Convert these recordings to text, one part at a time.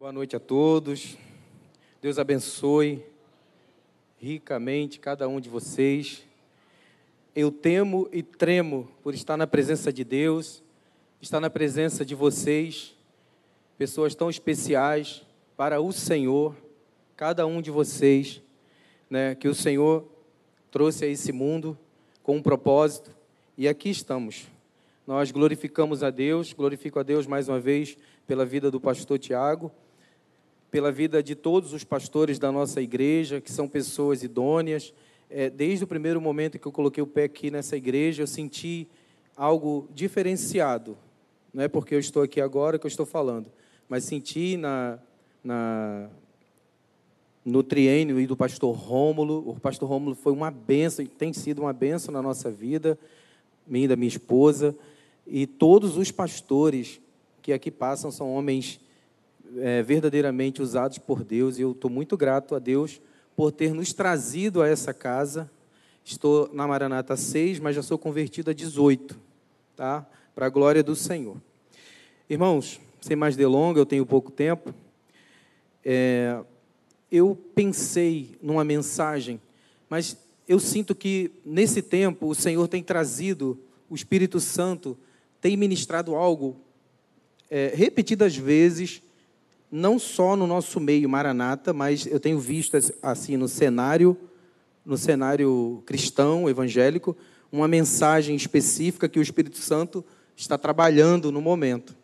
Boa noite a todos. Deus abençoe ricamente cada um de vocês. Eu temo e tremo por estar na presença de Deus, estar na presença de vocês, pessoas tão especiais para o Senhor, cada um de vocês, né, que o Senhor trouxe a esse mundo com um propósito e aqui estamos. Nós glorificamos a Deus, glorifico a Deus mais uma vez pela vida do pastor Tiago pela vida de todos os pastores da nossa igreja, que são pessoas idôneas. É, desde o primeiro momento que eu coloquei o pé aqui nessa igreja, eu senti algo diferenciado. Não é porque eu estou aqui agora que eu estou falando, mas senti na, na no triênio do pastor Rômulo. O pastor Rômulo foi uma benção, tem sido uma benção na nossa vida, minha e da minha esposa. E todos os pastores que aqui passam são homens é, verdadeiramente usados por Deus. E eu estou muito grato a Deus por ter nos trazido a essa casa. Estou na Maranata 6, mas já sou convertido a 18, tá? Para a glória do Senhor. Irmãos, sem mais delongas, eu tenho pouco tempo. É, eu pensei numa mensagem, mas eu sinto que nesse tempo o Senhor tem trazido, o Espírito Santo tem ministrado algo é, repetidas vezes não só no nosso meio Maranata, mas eu tenho visto assim no cenário, no cenário cristão, evangélico, uma mensagem específica que o Espírito Santo está trabalhando no momento.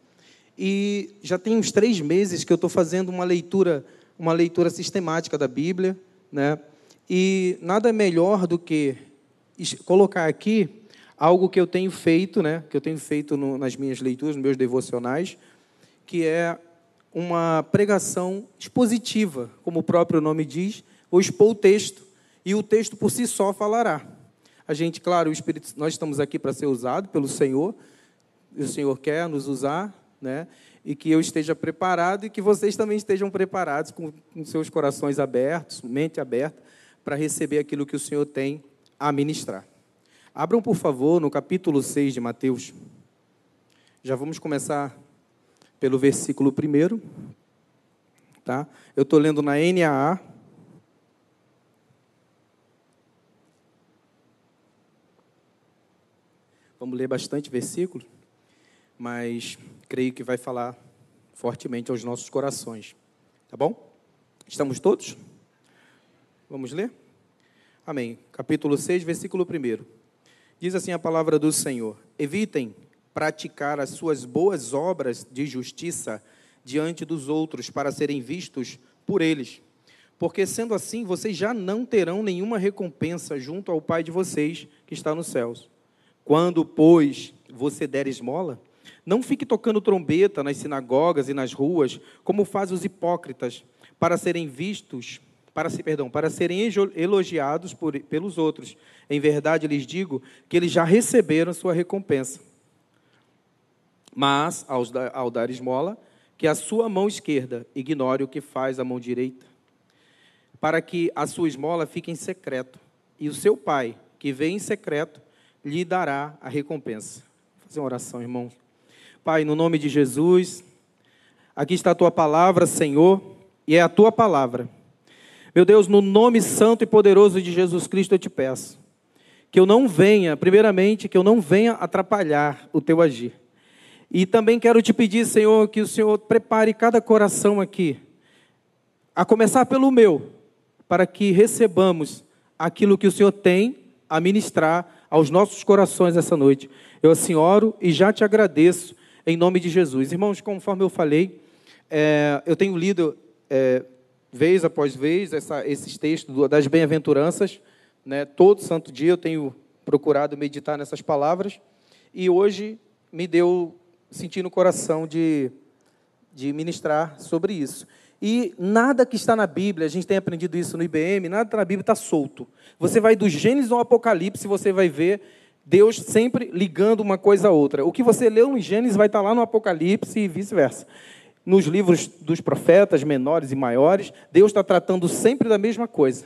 E já tem uns três meses que eu estou fazendo uma leitura, uma leitura sistemática da Bíblia, né? E nada melhor do que colocar aqui algo que eu tenho feito, né? Que eu tenho feito no, nas minhas leituras, nos meus devocionais, que é uma pregação expositiva, como o próprio nome diz, vou expor o texto e o texto por si só falará. A gente, claro, o Espírito, nós estamos aqui para ser usado pelo Senhor, e o Senhor quer nos usar, né? E que eu esteja preparado e que vocês também estejam preparados com, com seus corações abertos, mente aberta, para receber aquilo que o Senhor tem a ministrar. Abram, por favor, no capítulo 6 de Mateus. Já vamos começar pelo versículo 1. Tá? Eu estou lendo na NAA. Vamos ler bastante versículo, mas creio que vai falar fortemente aos nossos corações. Tá bom? Estamos todos? Vamos ler? Amém. Capítulo 6, versículo 1. Diz assim a palavra do Senhor: Evitem praticar as suas boas obras de justiça diante dos outros para serem vistos por eles. Porque sendo assim, vocês já não terão nenhuma recompensa junto ao Pai de vocês que está nos céus. Quando, pois, você der esmola, não fique tocando trombeta nas sinagogas e nas ruas, como fazem os hipócritas, para serem vistos, para se, perdão, para serem elogiados por, pelos outros. Em verdade, lhes digo que eles já receberam sua recompensa. Mas, ao dar esmola, que a sua mão esquerda ignore o que faz a mão direita, para que a sua esmola fique em secreto, e o seu pai, que vê em secreto, lhe dará a recompensa. Vou fazer uma oração, irmão. Pai, no nome de Jesus, aqui está a tua palavra, Senhor, e é a tua palavra. Meu Deus, no nome santo e poderoso de Jesus Cristo eu te peço que eu não venha, primeiramente, que eu não venha atrapalhar o teu agir e também quero te pedir, Senhor, que o Senhor prepare cada coração aqui, a começar pelo meu, para que recebamos aquilo que o Senhor tem a ministrar aos nossos corações essa noite. Eu assim oro e já te agradeço em nome de Jesus. Irmãos, conforme eu falei, é, eu tenho lido é, vez após vez essa, esses textos das bem-aventuranças, né, todo santo dia eu tenho procurado meditar nessas palavras, e hoje me deu senti no coração de, de ministrar sobre isso. E nada que está na Bíblia, a gente tem aprendido isso no IBM, nada que na Bíblia está solto. Você vai do Gênesis ao Apocalipse, você vai ver Deus sempre ligando uma coisa a outra. O que você leu no Gênesis vai estar lá no Apocalipse e vice-versa. Nos livros dos profetas menores e maiores, Deus está tratando sempre da mesma coisa.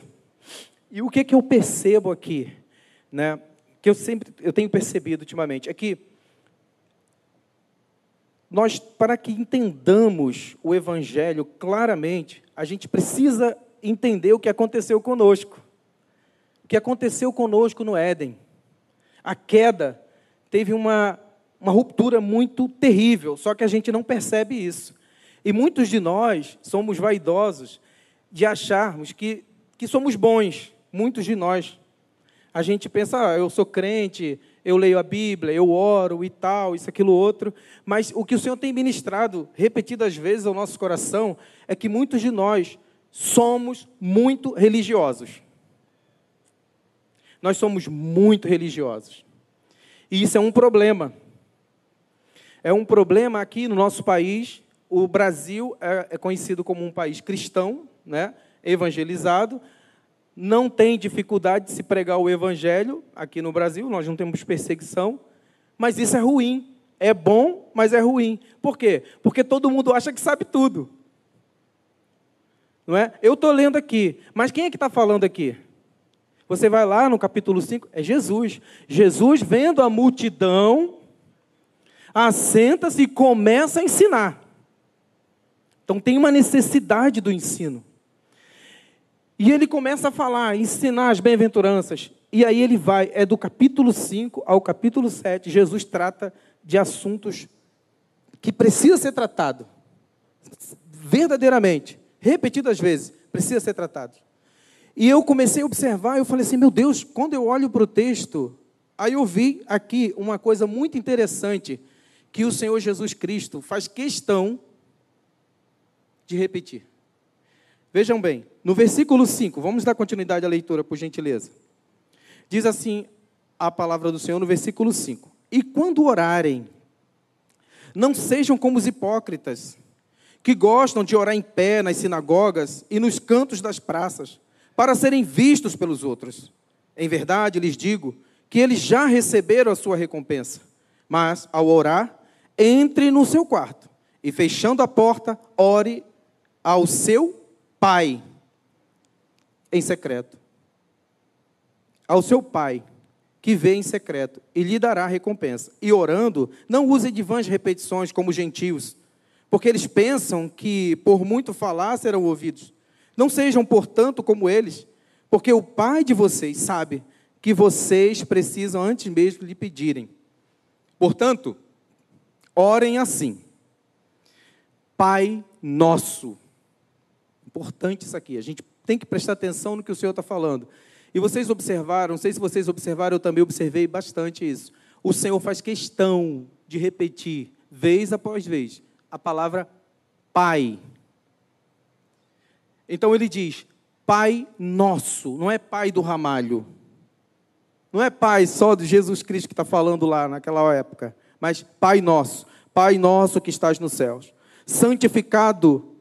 E o que, que eu percebo aqui, né, que eu sempre eu tenho percebido ultimamente, é que nós, para que entendamos o Evangelho claramente, a gente precisa entender o que aconteceu conosco. O que aconteceu conosco no Éden. A queda teve uma, uma ruptura muito terrível, só que a gente não percebe isso. E muitos de nós somos vaidosos de acharmos que, que somos bons, muitos de nós. A gente pensa, ah, eu sou crente, eu leio a Bíblia, eu oro e tal, isso, aquilo, outro. Mas o que o Senhor tem ministrado repetidas vezes ao nosso coração é que muitos de nós somos muito religiosos. Nós somos muito religiosos. E isso é um problema. É um problema aqui no nosso país. O Brasil é, é conhecido como um país cristão, né, evangelizado, não tem dificuldade de se pregar o evangelho aqui no Brasil, nós não temos perseguição, mas isso é ruim. É bom, mas é ruim. Por quê? Porque todo mundo acha que sabe tudo. Não é? Eu estou lendo aqui, mas quem é que está falando aqui? Você vai lá no capítulo 5, é Jesus. Jesus, vendo a multidão, assenta-se e começa a ensinar. Então tem uma necessidade do ensino. E ele começa a falar, ensinar as bem-aventuranças. E aí ele vai, é do capítulo 5 ao capítulo 7, Jesus trata de assuntos que precisa ser tratado. Verdadeiramente, repetidas vezes, precisa ser tratado. E eu comecei a observar, eu falei assim, meu Deus, quando eu olho para o texto, aí eu vi aqui uma coisa muito interessante que o Senhor Jesus Cristo faz questão de repetir. Vejam bem, no versículo 5, vamos dar continuidade à leitura, por gentileza. Diz assim a palavra do Senhor no versículo 5: E quando orarem, não sejam como os hipócritas, que gostam de orar em pé nas sinagogas e nos cantos das praças, para serem vistos pelos outros. Em verdade, lhes digo que eles já receberam a sua recompensa. Mas, ao orar, entre no seu quarto e, fechando a porta, ore ao seu pai em secreto. Ao seu pai que vê em secreto e lhe dará recompensa. E orando, não use de vãs repetições como gentios, porque eles pensam que por muito falar serão ouvidos. Não sejam, portanto, como eles, porque o Pai de vocês sabe que vocês precisam antes mesmo lhe pedirem. Portanto, orem assim: Pai nosso Importante isso aqui. A gente tem que prestar atenção no que o Senhor está falando. E vocês observaram, não sei se vocês observaram, eu também observei bastante isso. O Senhor faz questão de repetir, vez após vez, a palavra Pai. Então ele diz: Pai nosso, não é Pai do ramalho. Não é Pai só de Jesus Cristo que está falando lá naquela época, mas Pai nosso, Pai nosso que estás nos céus. Santificado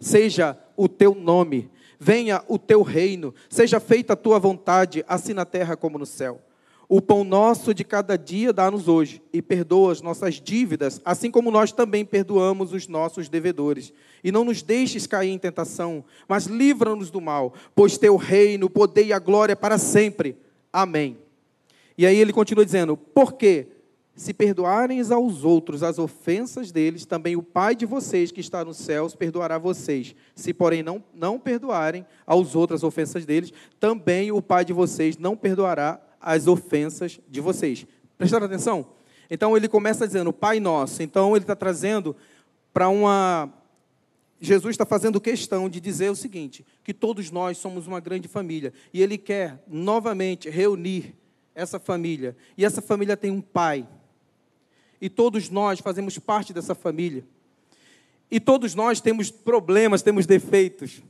seja o teu nome, venha o teu reino, seja feita a tua vontade, assim na terra como no céu. O pão nosso de cada dia dá-nos hoje, e perdoa as nossas dívidas, assim como nós também perdoamos os nossos devedores. E não nos deixes cair em tentação, mas livra-nos do mal, pois teu reino, o poder e a glória para sempre. Amém. E aí ele continua dizendo: Por quê? Se perdoarem aos outros as ofensas deles, também o Pai de vocês que está nos céus perdoará vocês. Se, porém, não, não perdoarem aos outros as ofensas deles, também o Pai de vocês não perdoará as ofensas de vocês. Prestaram atenção? Então ele começa dizendo, Pai nosso. Então ele está trazendo para uma. Jesus está fazendo questão de dizer o seguinte: que todos nós somos uma grande família. E ele quer novamente reunir essa família. E essa família tem um pai e todos nós fazemos parte dessa família. E todos nós temos problemas, temos defeitos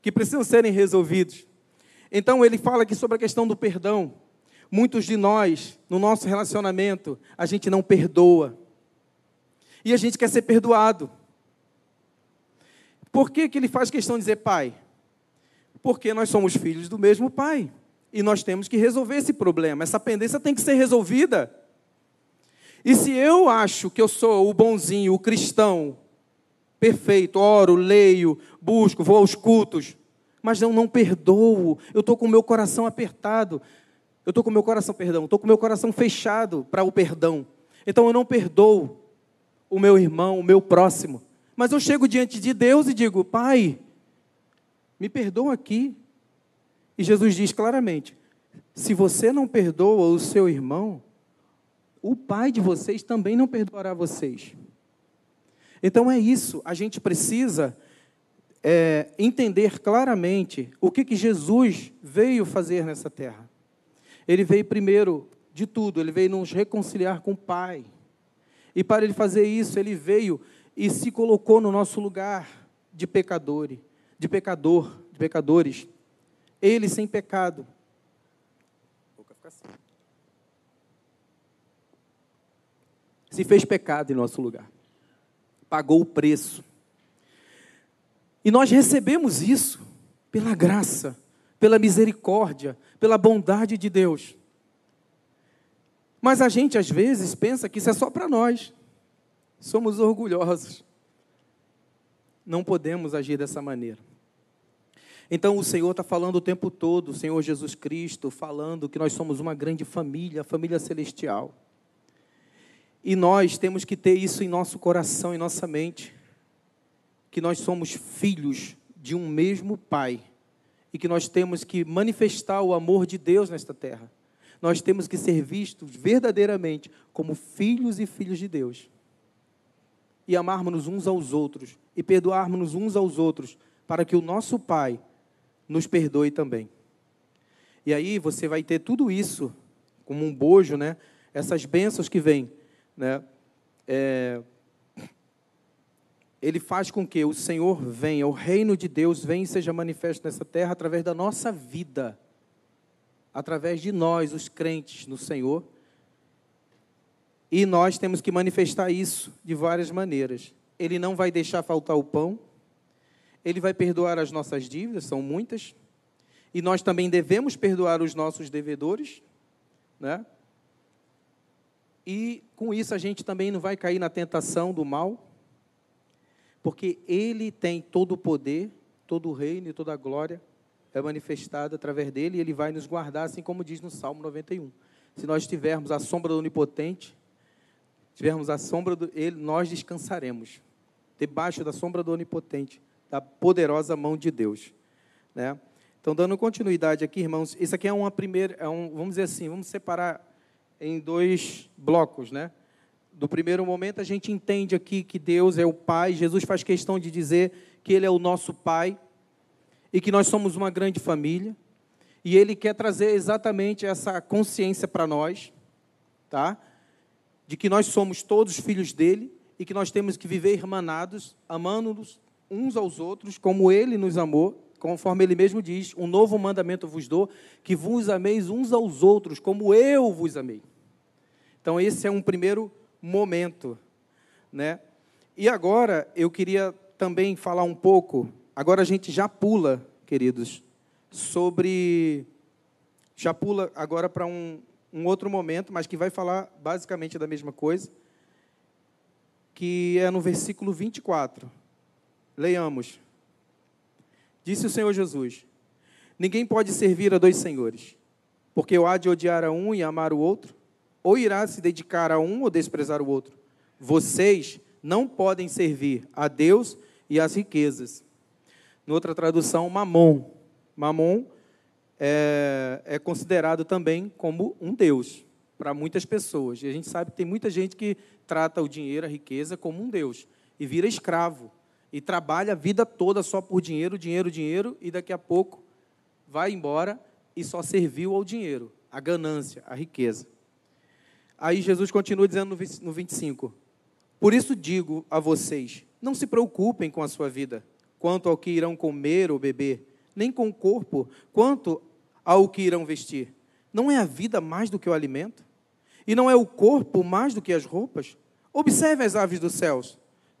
que precisam serem resolvidos. Então ele fala aqui sobre a questão do perdão. Muitos de nós, no nosso relacionamento, a gente não perdoa. E a gente quer ser perdoado. Por que, que ele faz questão de dizer pai? Porque nós somos filhos do mesmo pai. E nós temos que resolver esse problema. Essa pendência tem que ser resolvida. E se eu acho que eu sou o bonzinho, o cristão, perfeito, oro, leio, busco, vou aos cultos, mas eu não perdoo, eu estou com o meu coração apertado, eu estou com o meu coração, perdão, estou com o meu coração fechado para o perdão, então eu não perdoo. o meu irmão, o meu próximo. Mas eu chego diante de Deus e digo: Pai, me perdoa aqui. E Jesus diz claramente: se você não perdoa o seu irmão, o pai de vocês também não perdoará vocês. Então é isso, a gente precisa é, entender claramente o que, que Jesus veio fazer nessa terra. Ele veio primeiro de tudo, ele veio nos reconciliar com o Pai. E para ele fazer isso, ele veio e se colocou no nosso lugar de pecador, de pecador, de pecadores. Ele sem pecado. Se fez pecado em nosso lugar. Pagou o preço. E nós recebemos isso pela graça, pela misericórdia, pela bondade de Deus. Mas a gente às vezes pensa que isso é só para nós. Somos orgulhosos. Não podemos agir dessa maneira. Então o Senhor está falando o tempo todo, o Senhor Jesus Cristo, falando que nós somos uma grande família, família celestial. E nós temos que ter isso em nosso coração, em nossa mente, que nós somos filhos de um mesmo Pai e que nós temos que manifestar o amor de Deus nesta terra. Nós temos que ser vistos verdadeiramente como filhos e filhos de Deus. E amarmos uns aos outros e perdoarmos uns aos outros, para que o nosso Pai nos perdoe também. E aí você vai ter tudo isso como um bojo, né? Essas bênçãos que vêm, né? É, ele faz com que o Senhor venha, o reino de Deus venha e seja manifesto nessa terra através da nossa vida, através de nós, os crentes no Senhor. E nós temos que manifestar isso de várias maneiras. Ele não vai deixar faltar o pão, ele vai perdoar as nossas dívidas, são muitas, e nós também devemos perdoar os nossos devedores, né? E com isso a gente também não vai cair na tentação do mal, porque Ele tem todo o poder, todo o reino e toda a glória é manifestada através dele e Ele vai nos guardar, assim como diz no Salmo 91. Se nós tivermos a sombra do Onipotente, tivermos a sombra do Ele, nós descansaremos debaixo da sombra do Onipotente da poderosa mão de Deus. Né? Então, dando continuidade aqui, irmãos, isso aqui é uma primeira, é um, vamos dizer assim, vamos separar em dois blocos, né? Do primeiro momento, a gente entende aqui que Deus é o Pai, Jesus faz questão de dizer que Ele é o nosso Pai e que nós somos uma grande família, e Ele quer trazer exatamente essa consciência para nós, tá? De que nós somos todos filhos dele e que nós temos que viver irmanados, amando-nos uns aos outros, como ele nos amou, conforme ele mesmo diz: Um novo mandamento vos dou, que vos ameis uns aos outros, como eu vos amei. Então, esse é um primeiro momento. Né? E agora, eu queria também falar um pouco, agora a gente já pula, queridos, sobre. Já pula agora para um, um outro momento, mas que vai falar basicamente da mesma coisa, que é no versículo 24. Leiamos. Disse o Senhor Jesus: Ninguém pode servir a dois senhores, porque ou há de odiar a um e amar o outro, ou irá se dedicar a um ou desprezar o outro. Vocês não podem servir a Deus e às riquezas. Em outra tradução, mamon. Mamon é, é considerado também como um Deus para muitas pessoas. E a gente sabe que tem muita gente que trata o dinheiro, a riqueza, como um Deus e vira escravo e trabalha a vida toda só por dinheiro, dinheiro, dinheiro, e daqui a pouco vai embora e só serviu ao dinheiro, a ganância, a riqueza. Aí Jesus continua dizendo no 25: Por isso digo a vocês: não se preocupem com a sua vida, quanto ao que irão comer ou beber, nem com o corpo, quanto ao que irão vestir. Não é a vida mais do que o alimento? E não é o corpo mais do que as roupas? Observe as aves dos céus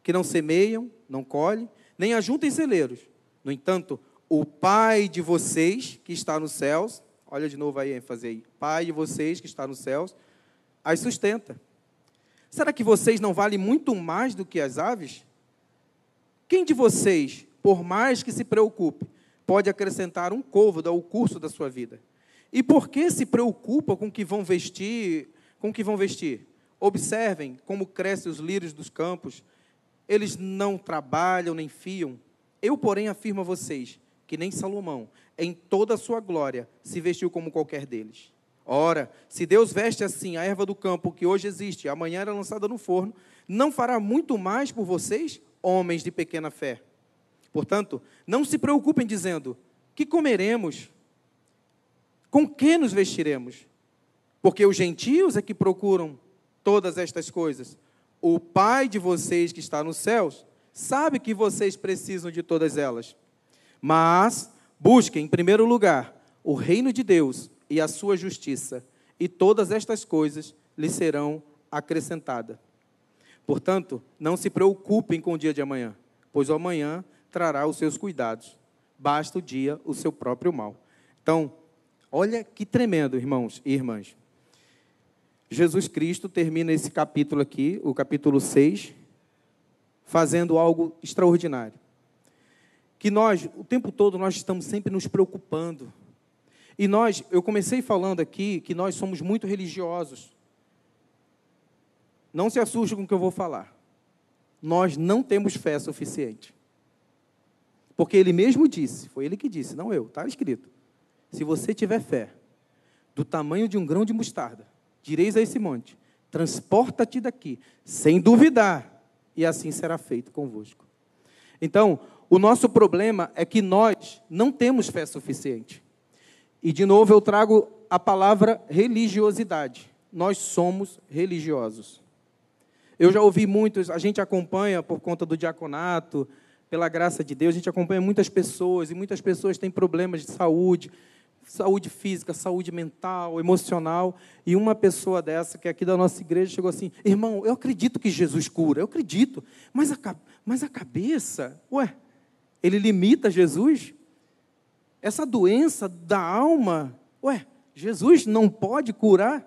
que não semeiam, não colhem, nem ajuntam celeiros. No entanto, o Pai de vocês, que está nos céus, olha de novo aí a ênfase aí, Pai de vocês que está nos céus, as sustenta. Será que vocês não valem muito mais do que as aves? Quem de vocês, por mais que se preocupe, pode acrescentar um côvado ao curso da sua vida? E por que se preocupa com o que vão vestir, com que vão vestir? Observem como crescem os lírios dos campos. Eles não trabalham nem fiam. Eu, porém, afirmo a vocês que nem Salomão, em toda a sua glória, se vestiu como qualquer deles. Ora, se Deus veste assim a erva do campo que hoje existe, amanhã era lançada no forno, não fará muito mais por vocês, homens de pequena fé. Portanto, não se preocupem dizendo: que comeremos? Com que nos vestiremos? Porque os gentios é que procuram todas estas coisas. O Pai de vocês que está nos céus sabe que vocês precisam de todas elas. Mas busquem, em primeiro lugar, o reino de Deus e a sua justiça, e todas estas coisas lhe serão acrescentadas. Portanto, não se preocupem com o dia de amanhã, pois o amanhã trará os seus cuidados. Basta o dia o seu próprio mal. Então, olha que tremendo, irmãos e irmãs. Jesus Cristo termina esse capítulo aqui, o capítulo 6, fazendo algo extraordinário. Que nós, o tempo todo, nós estamos sempre nos preocupando. E nós, eu comecei falando aqui que nós somos muito religiosos. Não se assuste com o que eu vou falar. Nós não temos fé suficiente. Porque ele mesmo disse, foi ele que disse, não eu, está escrito. Se você tiver fé do tamanho de um grão de mostarda, direis a esse monte: transporta-te daqui, sem duvidar, e assim será feito convosco. Então, o nosso problema é que nós não temos fé suficiente. E de novo eu trago a palavra religiosidade. Nós somos religiosos. Eu já ouvi muitos, a gente acompanha por conta do diaconato, pela graça de Deus, a gente acompanha muitas pessoas, e muitas pessoas têm problemas de saúde, saúde física, saúde mental, emocional. E uma pessoa dessa, que é aqui da nossa igreja, chegou assim: irmão, eu acredito que Jesus cura, eu acredito, mas a, mas a cabeça, ué, ele limita Jesus? Essa doença da alma, ué, Jesus não pode curar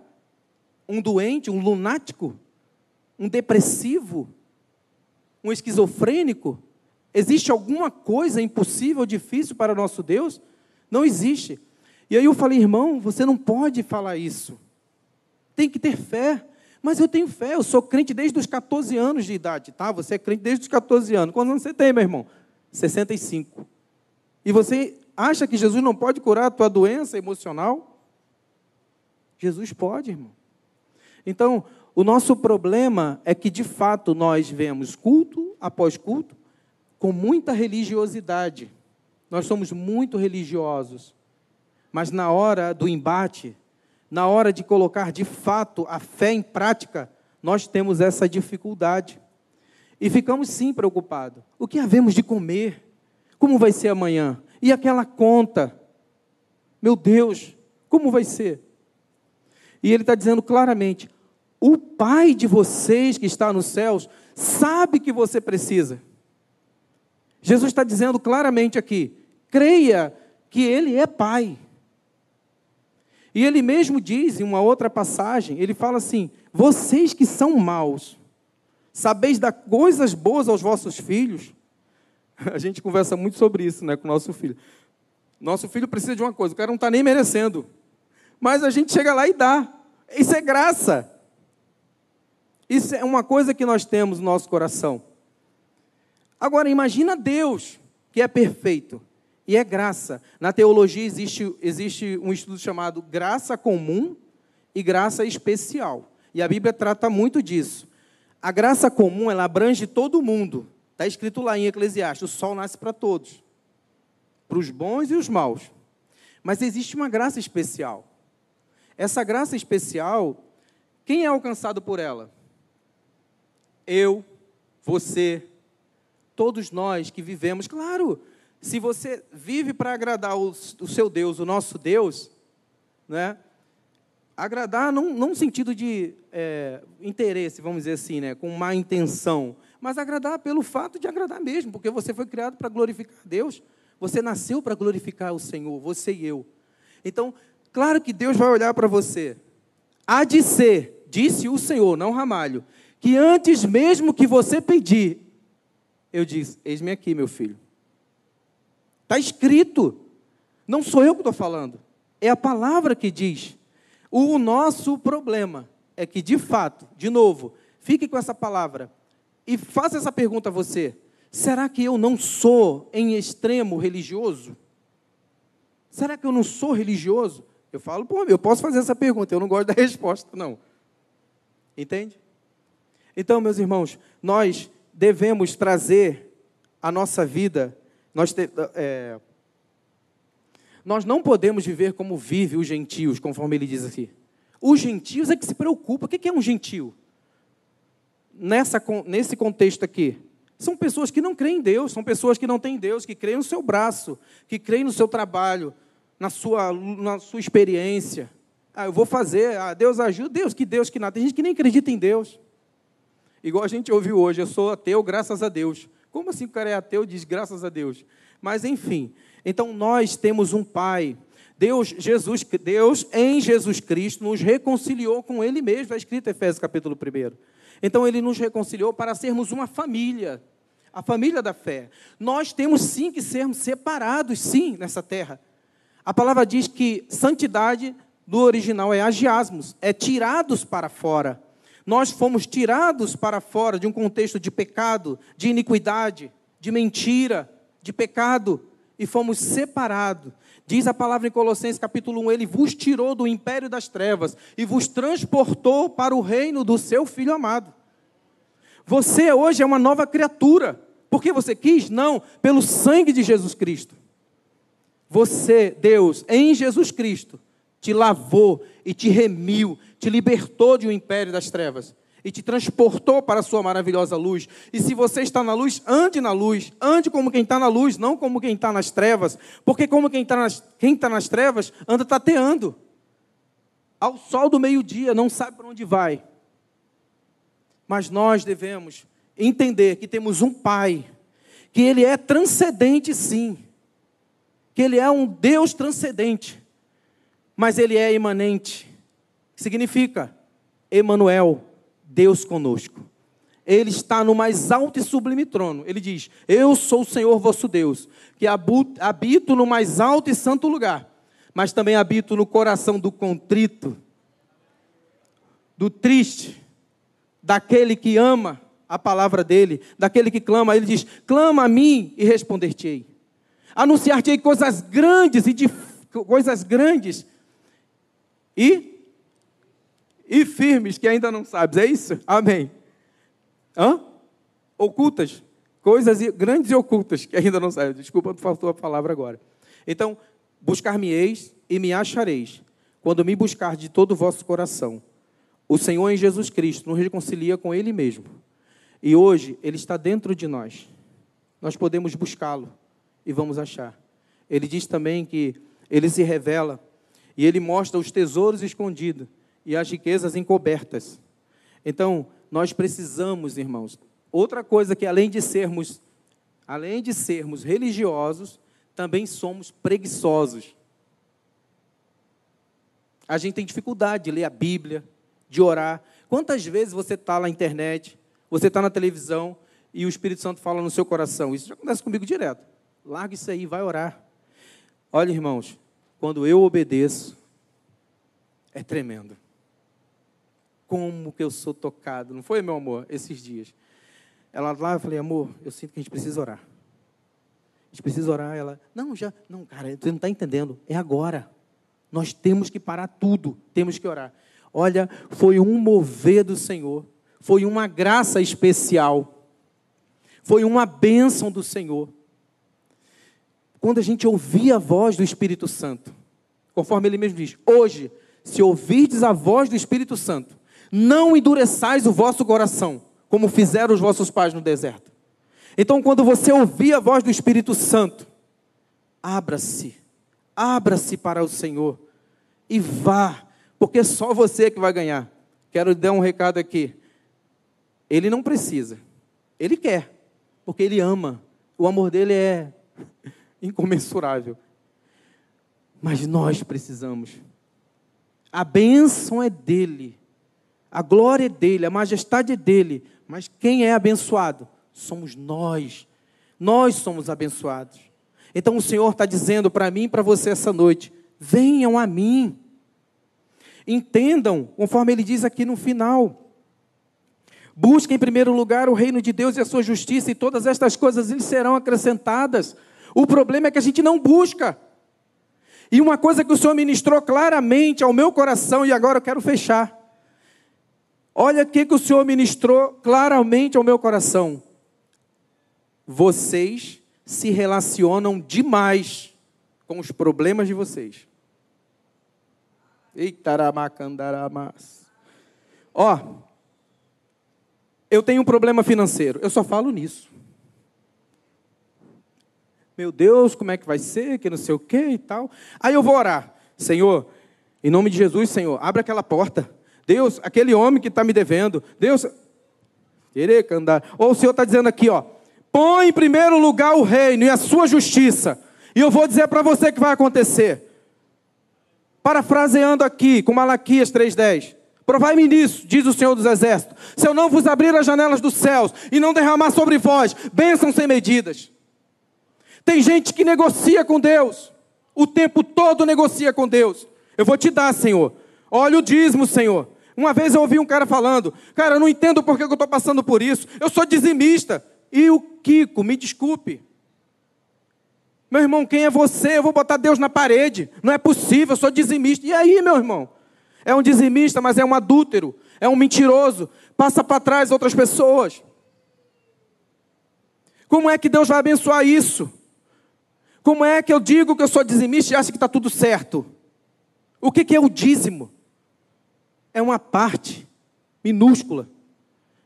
um doente, um lunático, um depressivo, um esquizofrênico? Existe alguma coisa impossível, difícil para o nosso Deus? Não existe. E aí eu falei, irmão, você não pode falar isso. Tem que ter fé. Mas eu tenho fé, eu sou crente desde os 14 anos de idade, tá? Você é crente desde os 14 anos. Quantos anos você tem, meu irmão? 65. E você acha que Jesus não pode curar a tua doença emocional? Jesus pode, irmão. Então, o nosso problema é que, de fato, nós vemos culto após culto com muita religiosidade. Nós somos muito religiosos. Mas na hora do embate, na hora de colocar de fato a fé em prática, nós temos essa dificuldade. E ficamos sim preocupados. O que havemos de comer? Como vai ser amanhã? E aquela conta? Meu Deus, como vai ser? E ele está dizendo claramente: o Pai de vocês que está nos céus sabe que você precisa. Jesus está dizendo claramente aqui: creia que Ele é Pai. E ele mesmo diz em uma outra passagem, ele fala assim: vocês que são maus, sabeis dar coisas boas aos vossos filhos. A gente conversa muito sobre isso né, com o nosso filho. Nosso filho precisa de uma coisa, o cara não está nem merecendo. Mas a gente chega lá e dá. Isso é graça. Isso é uma coisa que nós temos no nosso coração. Agora, imagina Deus, que é perfeito. E é graça. Na teologia existe, existe um estudo chamado graça comum e graça especial. E a Bíblia trata muito disso. A graça comum, ela abrange todo mundo. Está escrito lá em Eclesiastes: o sol nasce para todos, para os bons e os maus. Mas existe uma graça especial. Essa graça especial, quem é alcançado por ela? Eu, você, todos nós que vivemos. Claro, se você vive para agradar o, o, seu Deus, o nosso Deus, né? agradar não, no sentido de é, interesse, vamos dizer assim, né? com má intenção, mas agradar pelo fato de agradar mesmo, porque você foi criado para glorificar Deus, você nasceu para glorificar o Senhor, você e eu. Então, claro que Deus vai olhar para você. Há de ser, disse o Senhor, não Ramalho, que antes mesmo que você pedir, eu disse: Eis-me aqui, meu filho. Está escrito. Não sou eu que estou falando. É a palavra que diz. O nosso problema é que, de fato, de novo, fique com essa palavra e faça essa pergunta a você: será que eu não sou em extremo religioso? Será que eu não sou religioso? Eu falo, pô, eu posso fazer essa pergunta, eu não gosto da resposta, não. Entende? Então, meus irmãos, nós devemos trazer a nossa vida, nós, te, é, nós não podemos viver como vivem os gentios, conforme ele diz aqui. Os gentios é que se preocupam. O que é um gentio? Nessa, nesse contexto aqui, são pessoas que não creem em Deus, são pessoas que não têm Deus, que creem no seu braço, que creem no seu trabalho, na sua, na sua experiência. Ah, eu vou fazer, ah, Deus ajuda, Deus, que Deus que nada. Tem gente que nem acredita em Deus. Igual a gente ouviu hoje, eu sou ateu, graças a Deus. Como assim o cara é ateu diz graças a Deus? Mas enfim, então nós temos um Pai. Deus, Jesus, Deus em Jesus Cristo nos reconciliou com Ele mesmo, está escrito em Efésios capítulo 1. Então Ele nos reconciliou para sermos uma família, a família da fé. Nós temos sim que sermos separados, sim, nessa terra. A palavra diz que santidade do original é agiasmos, é tirados para fora. Nós fomos tirados para fora de um contexto de pecado, de iniquidade, de mentira, de pecado, e fomos separados. Diz a palavra em Colossenses capítulo 1, ele vos tirou do império das trevas e vos transportou para o reino do seu filho amado. Você hoje é uma nova criatura. Por que você quis? Não, pelo sangue de Jesus Cristo. Você, Deus, em Jesus Cristo, te lavou e te remiu, te libertou de um império das trevas e te transportou para a sua maravilhosa luz. E se você está na luz, ande na luz, ande como quem está na luz, não como quem está nas trevas, porque como quem está nas, quem está nas trevas anda tateando. Ao sol do meio-dia, não sabe para onde vai. Mas nós devemos entender que temos um Pai, que Ele é transcendente, sim que ele é um Deus transcendente, mas ele é imanente. Significa Emanuel, Deus conosco. Ele está no mais alto e sublime trono. Ele diz: Eu sou o Senhor vosso Deus, que habito no mais alto e santo lugar, mas também habito no coração do contrito, do triste, daquele que ama a palavra dele, daquele que clama. Ele diz: Clama a mim e responder-te-ei. Anunciar-te coisas grandes e de, coisas grandes e e firmes que ainda não sabes. É isso? Amém. Hã? Ocultas. Coisas grandes e ocultas que ainda não sabes. Desculpa, faltou a palavra agora. Então, buscar-me-eis e me achareis, quando me buscar de todo o vosso coração. O Senhor em Jesus Cristo nos reconcilia com Ele mesmo. E hoje Ele está dentro de nós. Nós podemos buscá-lo e vamos achar. Ele diz também que ele se revela e ele mostra os tesouros escondidos e as riquezas encobertas. Então, nós precisamos, irmãos, outra coisa que além de sermos além de sermos religiosos, também somos preguiçosos. A gente tem dificuldade de ler a Bíblia, de orar. Quantas vezes você está na internet, você está na televisão e o Espírito Santo fala no seu coração? Isso já acontece comigo direto. Larga isso aí, vai orar. Olha, irmãos, quando eu obedeço, é tremendo. Como que eu sou tocado. Não foi, meu amor, esses dias? Ela lá, eu falei, amor, eu sinto que a gente precisa orar. A gente precisa orar. Ela, não, já, não, cara, você não está entendendo. É agora. Nós temos que parar tudo, temos que orar. Olha, foi um mover do Senhor, foi uma graça especial, foi uma bênção do Senhor quando a gente ouvir a voz do Espírito Santo, conforme ele mesmo diz: Hoje, se ouvirdes a voz do Espírito Santo, não endureçais o vosso coração, como fizeram os vossos pais no deserto. Então, quando você ouvir a voz do Espírito Santo, abra-se, abra-se para o Senhor e vá, porque só você que vai ganhar. Quero dar um recado aqui. Ele não precisa, ele quer, porque ele ama. O amor dele é incomensurável. Mas nós precisamos. A bênção é dele, a glória é dele, a majestade é dele. Mas quem é abençoado? Somos nós. Nós somos abençoados. Então o Senhor está dizendo para mim e para você essa noite: venham a mim. Entendam, conforme ele diz aqui no final. Busque em primeiro lugar o reino de Deus e a sua justiça, e todas estas coisas lhes serão acrescentadas. O problema é que a gente não busca. E uma coisa que o Senhor ministrou claramente ao meu coração, e agora eu quero fechar. Olha o que, que o Senhor ministrou claramente ao meu coração. Vocês se relacionam demais com os problemas de vocês. Eitaramacandaramass. Ó, eu tenho um problema financeiro, eu só falo nisso. Meu Deus, como é que vai ser, que não sei o que e tal. Aí eu vou orar. Senhor, em nome de Jesus, Senhor, abre aquela porta. Deus, aquele homem que está me devendo. Deus. Ou o Senhor está dizendo aqui, ó, põe em primeiro lugar o reino e a sua justiça. E eu vou dizer para você que vai acontecer. Parafraseando aqui, com Malaquias 3,10. Provai-me nisso, diz o Senhor dos Exércitos, se eu não vos abrir as janelas dos céus e não derramar sobre vós bênçãos sem medidas. Tem gente que negocia com Deus, o tempo todo negocia com Deus. Eu vou te dar, Senhor. Olha o dízimo, Senhor. Uma vez eu ouvi um cara falando, cara, eu não entendo por que eu estou passando por isso. Eu sou dizimista. E o Kiko, me desculpe, meu irmão, quem é você? Eu vou botar Deus na parede. Não é possível, eu sou dizimista. E aí, meu irmão? É um dizimista, mas é um adúltero, é um mentiroso, passa para trás outras pessoas. Como é que Deus vai abençoar isso? Como é que eu digo que eu sou dizimista e acho que está tudo certo? O que, que é o dízimo? É uma parte minúscula.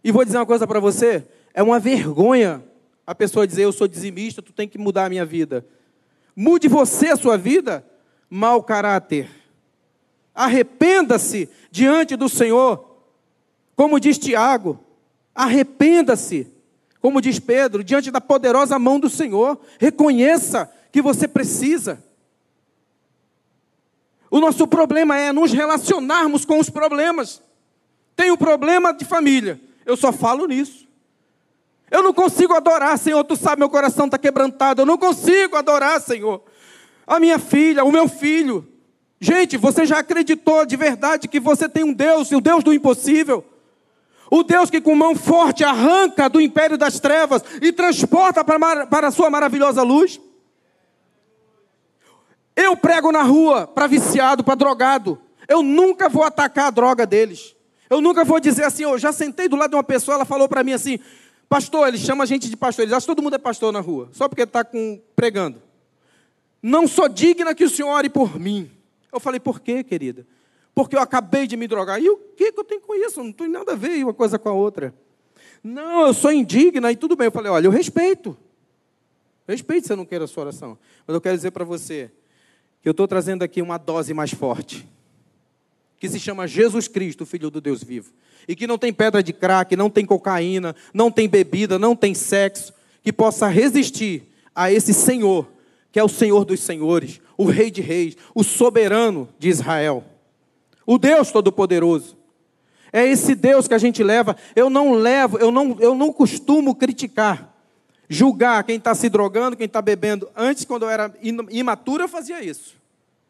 E vou dizer uma coisa para você: é uma vergonha a pessoa dizer eu sou dizimista, tu tem que mudar a minha vida. Mude você a sua vida, mau caráter. Arrependa-se diante do Senhor. Como diz Tiago, arrependa-se. Como diz Pedro, diante da poderosa mão do Senhor. Reconheça que você precisa. O nosso problema é nos relacionarmos com os problemas. Tem um problema de família, eu só falo nisso. Eu não consigo adorar, Senhor. Tu sabe, meu coração está quebrantado. Eu não consigo adorar, Senhor. A minha filha, o meu filho. Gente, você já acreditou de verdade que você tem um Deus, o Deus do impossível? O Deus que com mão forte arranca do império das trevas e transporta para, para a sua maravilhosa luz? Eu prego na rua para viciado, para drogado. Eu nunca vou atacar a droga deles. Eu nunca vou dizer assim, eu já sentei do lado de uma pessoa, ela falou para mim assim, Pastor, ele chama a gente de pastor. Eles acham que todo mundo é pastor na rua, só porque está pregando. Não sou digna que o senhor ore por mim. Eu falei, por quê, querida? Porque eu acabei de me drogar. E o que, que eu tenho com isso? Não tem nada a ver uma coisa com a outra. Não, eu sou indigna e tudo bem. Eu falei, olha, eu respeito. Respeito se eu não quero a sua oração. Mas eu quero dizer para você eu estou trazendo aqui uma dose mais forte que se chama Jesus Cristo, Filho do Deus vivo. E que não tem pedra de crack, não tem cocaína, não tem bebida, não tem sexo, que possa resistir a esse Senhor, que é o Senhor dos Senhores, o Rei de Reis, o soberano de Israel, o Deus Todo-Poderoso. É esse Deus que a gente leva. Eu não levo, eu não, eu não costumo criticar, julgar quem está se drogando, quem está bebendo. Antes, quando eu era imaturo, eu fazia isso.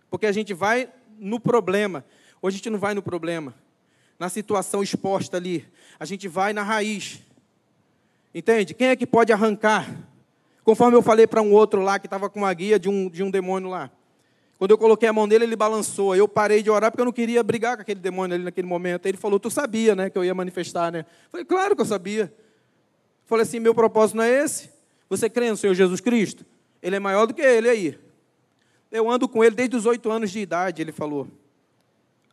Porque a gente vai no problema. Hoje a gente não vai no problema, na situação exposta ali. A gente vai na raiz. Entende? Quem é que pode arrancar? Conforme eu falei para um outro lá que estava com uma guia de um, de um demônio lá. Quando eu coloquei a mão nele, ele balançou. Eu parei de orar porque eu não queria brigar com aquele demônio ali naquele momento. Ele falou: Tu sabia, né, que eu ia manifestar, né? Eu falei: Claro que eu sabia. Falei assim: Meu propósito não é esse. Você crê no Senhor Jesus Cristo? Ele é maior do que ele aí. Eu ando com ele desde os oito anos de idade, ele falou.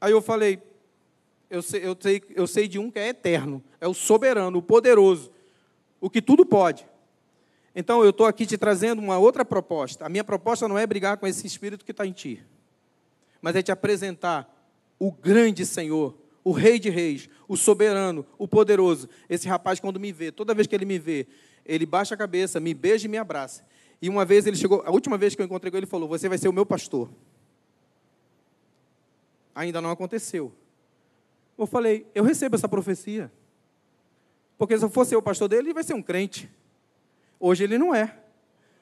Aí eu falei, eu sei, eu, sei, eu sei de um que é eterno, é o soberano, o poderoso, o que tudo pode. Então eu estou aqui te trazendo uma outra proposta. A minha proposta não é brigar com esse espírito que está em ti, mas é te apresentar o grande Senhor, o Rei de Reis, o soberano, o poderoso. Esse rapaz, quando me vê, toda vez que ele me vê, ele baixa a cabeça, me beija e me abraça. E uma vez ele chegou, a última vez que eu encontrei com ele, ele falou: Você vai ser o meu pastor ainda não aconteceu. Eu falei, eu recebo essa profecia. Porque se eu fosse o pastor dele, ele vai ser um crente. Hoje ele não é.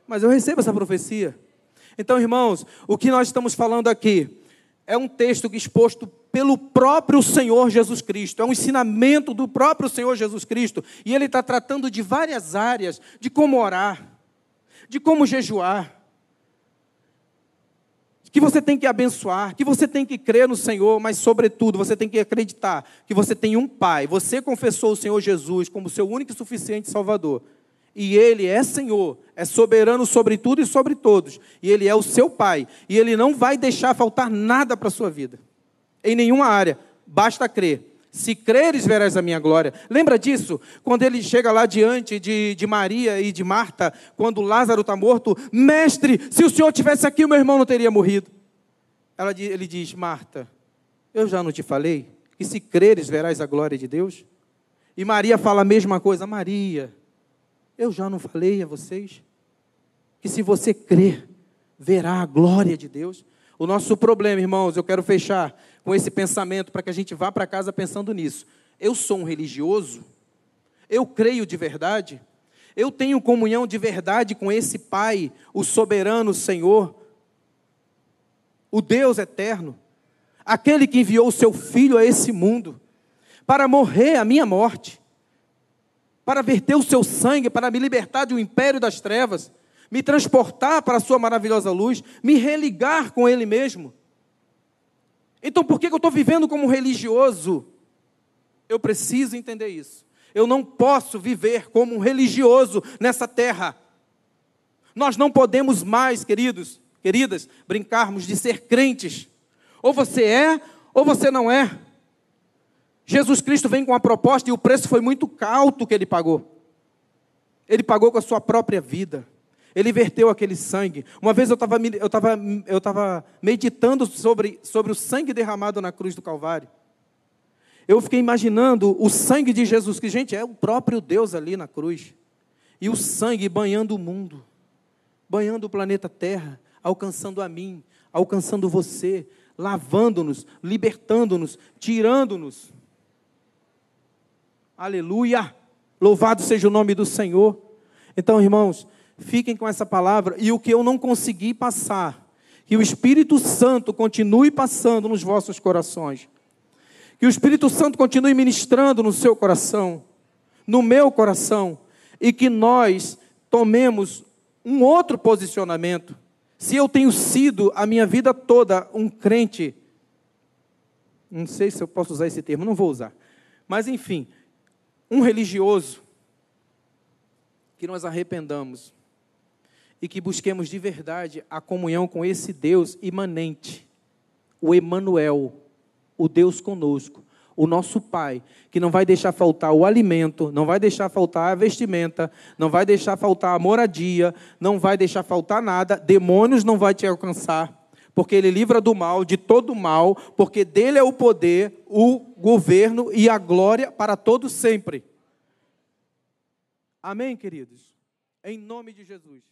Mas eu recebo essa profecia. Então, irmãos, o que nós estamos falando aqui é um texto exposto pelo próprio Senhor Jesus Cristo, é um ensinamento do próprio Senhor Jesus Cristo, e ele está tratando de várias áreas, de como orar, de como jejuar, que você tem que abençoar, que você tem que crer no Senhor, mas, sobretudo, você tem que acreditar que você tem um Pai. Você confessou o Senhor Jesus como seu único e suficiente Salvador. E Ele é Senhor, é soberano sobre tudo e sobre todos. E Ele é o seu Pai. E Ele não vai deixar faltar nada para a sua vida, em nenhuma área. Basta crer. Se creres, verás a minha glória. Lembra disso? Quando ele chega lá diante de, de Maria e de Marta, quando Lázaro está morto, mestre, se o senhor tivesse aqui, o meu irmão não teria morrido. Ela, ele diz: Marta, eu já não te falei que se creres, verás a glória de Deus? E Maria fala a mesma coisa: Maria, eu já não falei a vocês que se você crer, verá a glória de Deus? O nosso problema, irmãos, eu quero fechar com esse pensamento para que a gente vá para casa pensando nisso. Eu sou um religioso? Eu creio de verdade? Eu tenho comunhão de verdade com esse Pai, o soberano Senhor, o Deus eterno, aquele que enviou o seu Filho a esse mundo para morrer a minha morte, para verter o seu sangue, para me libertar do império das trevas me transportar para a sua maravilhosa luz, me religar com Ele mesmo. Então, por que eu estou vivendo como religioso? Eu preciso entender isso. Eu não posso viver como um religioso nessa terra. Nós não podemos mais, queridos, queridas, brincarmos de ser crentes. Ou você é, ou você não é. Jesus Cristo vem com a proposta e o preço foi muito alto que ele pagou. Ele pagou com a sua própria vida. Ele verteu aquele sangue. Uma vez eu estava eu tava, eu tava meditando sobre, sobre o sangue derramado na cruz do Calvário. Eu fiquei imaginando o sangue de Jesus, que, gente, é o próprio Deus ali na cruz. E o sangue banhando o mundo, banhando o planeta Terra, alcançando a mim, alcançando você, lavando-nos, libertando-nos, tirando-nos. Aleluia! Louvado seja o nome do Senhor. Então, irmãos, Fiquem com essa palavra e o que eu não consegui passar, que o Espírito Santo continue passando nos vossos corações. Que o Espírito Santo continue ministrando no seu coração, no meu coração, e que nós tomemos um outro posicionamento. Se eu tenho sido a minha vida toda um crente, não sei se eu posso usar esse termo, não vou usar, mas enfim, um religioso, que nós arrependamos e que busquemos de verdade a comunhão com esse Deus imanente, o Emanuel, o Deus conosco, o nosso Pai, que não vai deixar faltar o alimento, não vai deixar faltar a vestimenta, não vai deixar faltar a moradia, não vai deixar faltar nada, demônios não vai te alcançar, porque ele livra do mal, de todo mal, porque dele é o poder, o governo e a glória para todos sempre. Amém, queridos? Em nome de Jesus.